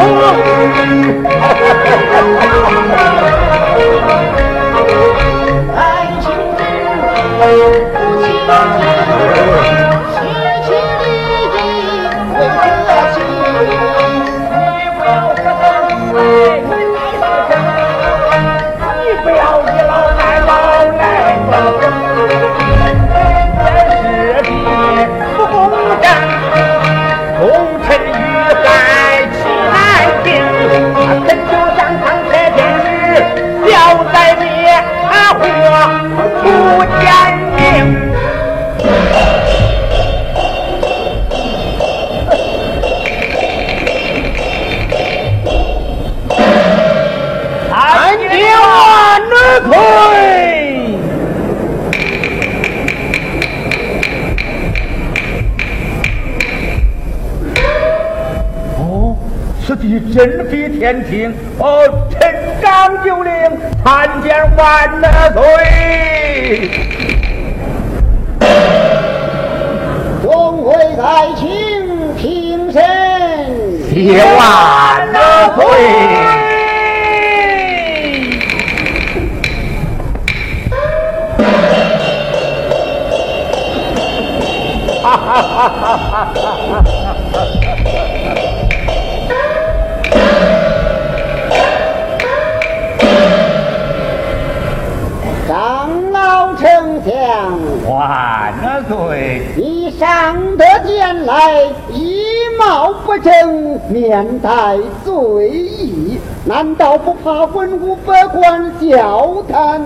爱情之不寂寞。振飞天庭，哦，臣张九龄参见万岁。众位爱卿，平身，谢万岁。哈哈哈哈哈将万岁！你上得殿来，一貌不正，面带醉意，难道不怕文武百官笑谈？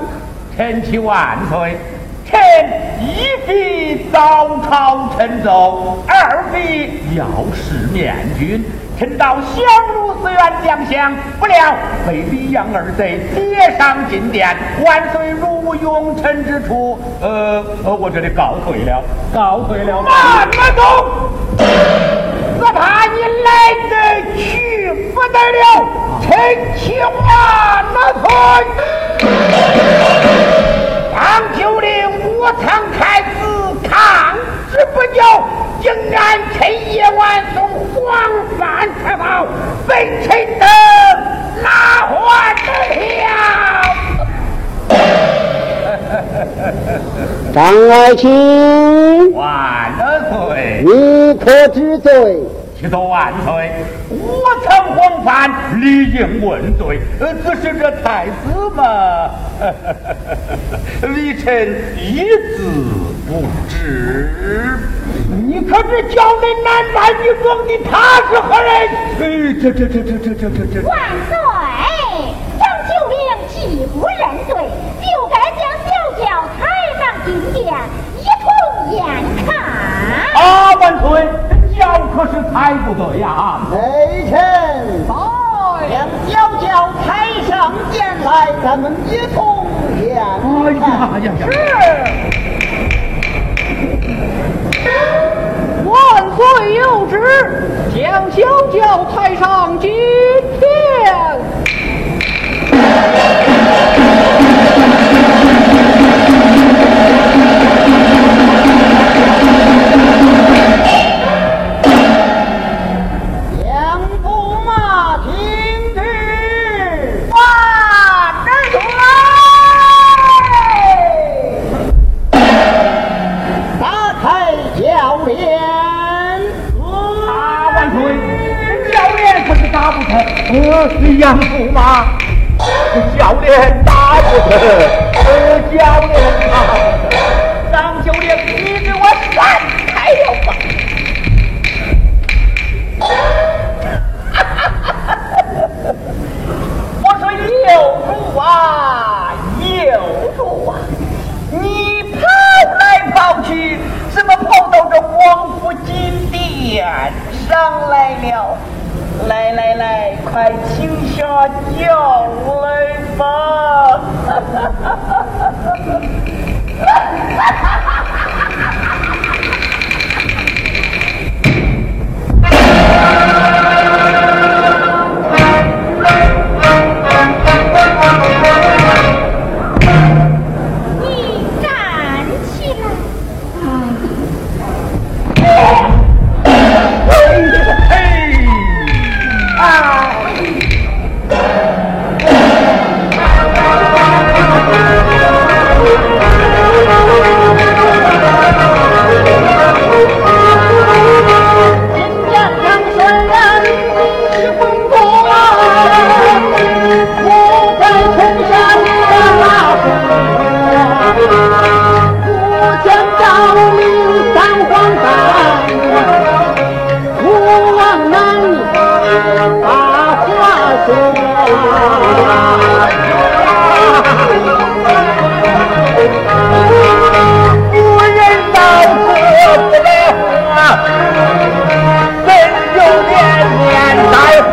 臣启万岁！臣一非早朝臣奏，二非要事面君。臣到相如寺院将相，不料被李阳二贼劫上金殿。万岁如用臣之处，呃呃，我这里告退了，告退了。慢慢走，只怕你来得去不得了。臣请万岁。张九龄我曾开抗旨不交。竟然趁夜晚送黄帆出逃，被臣等拉还了。张爱卿，万岁！你可知罪？启奏万岁，我曾黄帆，理应问罪。呃，只是这太子嘛，微臣一字不知。你可知叫你男扮女装的他是何人？哎，这这这这这这这这！万岁，张九龄既不认罪，就该将小轿抬上金殿，一同验看。啊，万岁，轿可是抬不得呀！微臣将小轿抬上殿来，咱们一同验。哎呀呀呀！是。万岁有旨，将小轿抬上金我是杨驸马，教练打不成，教练啊，张九龄，你给我闪开了吧！我说有主啊，有主啊，你跑来跑去，怎么跑到这王府金殿上来了？来来来，快请下轿来吧！哈哈哈哈哈哈哈！夫人到处不活怎有脸面再活